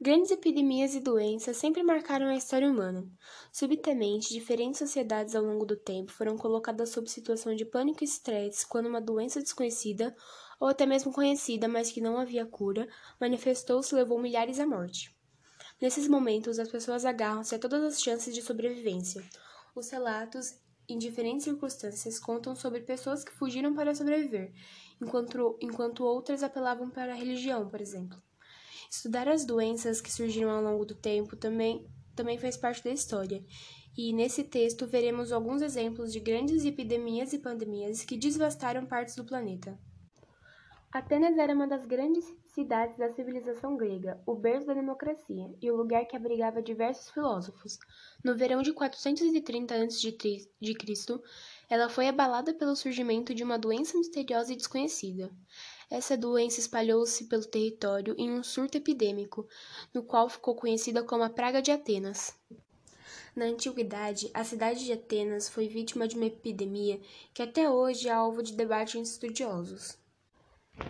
Grandes epidemias e doenças sempre marcaram a história humana. Subitamente, diferentes sociedades ao longo do tempo foram colocadas sob situação de pânico e estresse quando uma doença desconhecida, ou até mesmo conhecida, mas que não havia cura, manifestou-se e levou milhares à morte. Nesses momentos, as pessoas agarram-se a todas as chances de sobrevivência. Os relatos, em diferentes circunstâncias, contam sobre pessoas que fugiram para sobreviver, enquanto, enquanto outras apelavam para a religião, por exemplo. Estudar as doenças que surgiram ao longo do tempo também, também faz parte da história, e nesse texto veremos alguns exemplos de grandes epidemias e pandemias que devastaram partes do planeta. Atenas era uma das grandes cidades da civilização grega, o berço da democracia e o lugar que abrigava diversos filósofos. No verão de 430 a.C., ela foi abalada pelo surgimento de uma doença misteriosa e desconhecida. Essa doença espalhou-se pelo território em um surto epidêmico, no qual ficou conhecida como a Praga de Atenas. Na antiguidade, a cidade de Atenas foi vítima de uma epidemia que até hoje é alvo de debate entre estudiosos.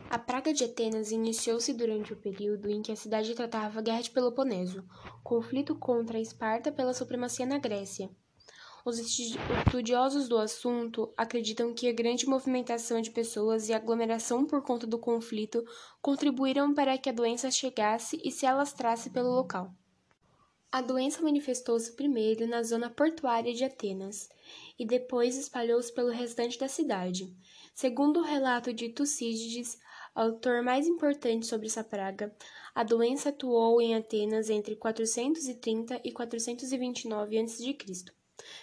A Praga de Atenas iniciou-se durante o período em que a cidade tratava a Guerra de Peloponeso, conflito contra a Esparta pela supremacia na Grécia. Os estudiosos do assunto acreditam que a grande movimentação de pessoas e aglomeração por conta do conflito contribuíram para que a doença chegasse e se alastrasse pelo local. A doença manifestou-se primeiro na zona portuária de Atenas e depois espalhou-se pelo restante da cidade. Segundo o relato de Tucídides, autor mais importante sobre essa praga, a doença atuou em Atenas entre 430 e 429 a.C.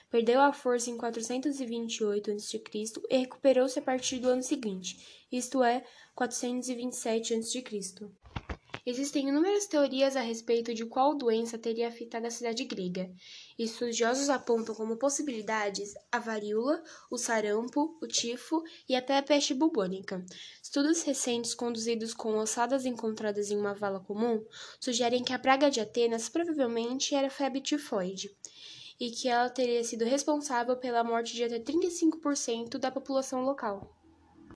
Perdeu a força em 428 a.C. e recuperou-se a partir do ano seguinte, isto é, 427 a.C. Existem inúmeras teorias a respeito de qual doença teria afetado a cidade grega. Estudiosos apontam como possibilidades a varíola, o sarampo, o tifo e até a peste bubônica. Estudos recentes conduzidos com ossadas encontradas em uma vala comum sugerem que a praga de Atenas provavelmente era febre tifoide e que ela teria sido responsável pela morte de até 35% da população local.